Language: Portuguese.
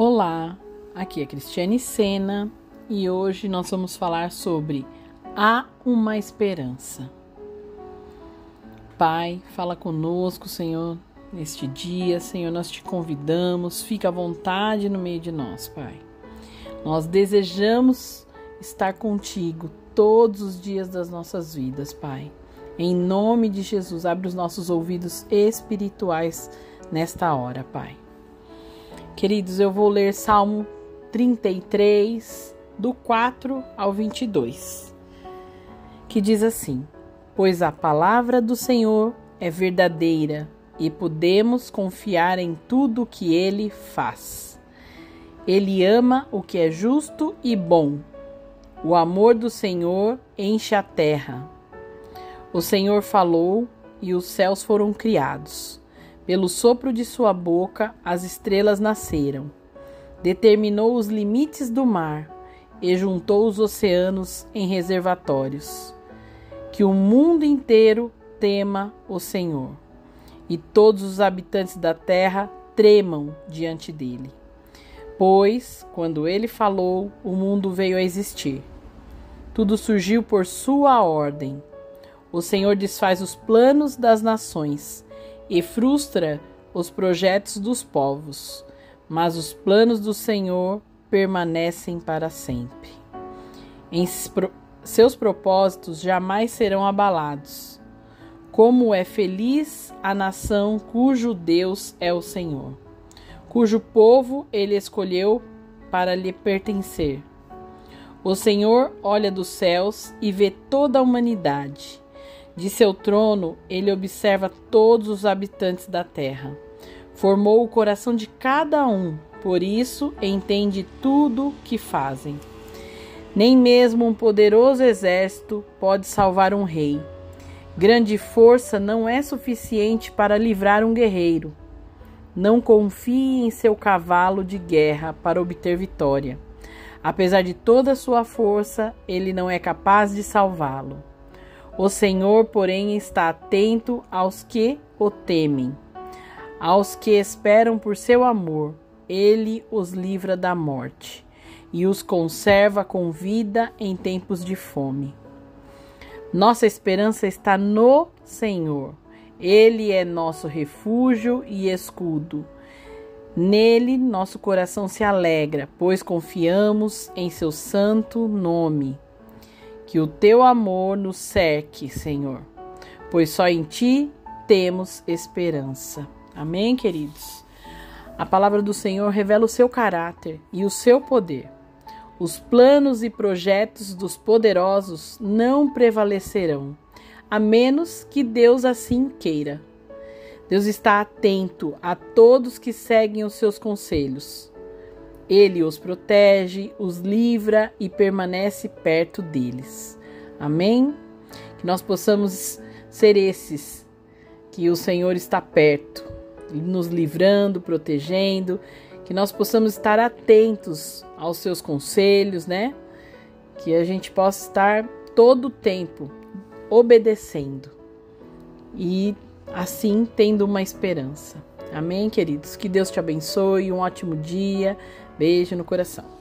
Olá, aqui é Cristiane Sena e hoje nós vamos falar sobre Há uma esperança. Pai, fala conosco, Senhor, neste dia, Senhor, nós te convidamos, fica à vontade no meio de nós, Pai. Nós desejamos estar contigo todos os dias das nossas vidas, Pai. Em nome de Jesus, abre os nossos ouvidos espirituais nesta hora, Pai. Queridos, eu vou ler Salmo 33, do 4 ao 22, que diz assim: Pois a palavra do Senhor é verdadeira e podemos confiar em tudo que ele faz. Ele ama o que é justo e bom. O amor do Senhor enche a terra. O Senhor falou e os céus foram criados. Pelo sopro de sua boca, as estrelas nasceram. Determinou os limites do mar e juntou os oceanos em reservatórios. Que o mundo inteiro tema o Senhor e todos os habitantes da terra tremam diante dele. Pois, quando ele falou, o mundo veio a existir. Tudo surgiu por sua ordem. O Senhor desfaz os planos das nações e frustra os projetos dos povos, mas os planos do Senhor permanecem para sempre. Em seus propósitos jamais serão abalados. Como é feliz a nação cujo Deus é o Senhor, cujo povo ele escolheu para lhe pertencer. O Senhor olha dos céus e vê toda a humanidade de seu trono, ele observa todos os habitantes da terra. Formou o coração de cada um, por isso entende tudo que fazem. Nem mesmo um poderoso exército pode salvar um rei. Grande força não é suficiente para livrar um guerreiro. Não confie em seu cavalo de guerra para obter vitória. Apesar de toda a sua força, ele não é capaz de salvá-lo. O Senhor, porém, está atento aos que o temem, aos que esperam por seu amor. Ele os livra da morte e os conserva com vida em tempos de fome. Nossa esperança está no Senhor. Ele é nosso refúgio e escudo. Nele nosso coração se alegra, pois confiamos em seu santo nome. Que o teu amor nos cerque, Senhor, pois só em ti temos esperança. Amém, queridos? A palavra do Senhor revela o seu caráter e o seu poder. Os planos e projetos dos poderosos não prevalecerão, a menos que Deus assim queira. Deus está atento a todos que seguem os seus conselhos. Ele os protege, os livra e permanece perto deles. Amém? Que nós possamos ser esses que o Senhor está perto, nos livrando, protegendo, que nós possamos estar atentos aos seus conselhos, né? Que a gente possa estar todo o tempo obedecendo e assim tendo uma esperança. Amém, queridos? Que Deus te abençoe, um ótimo dia. Beijo no coração.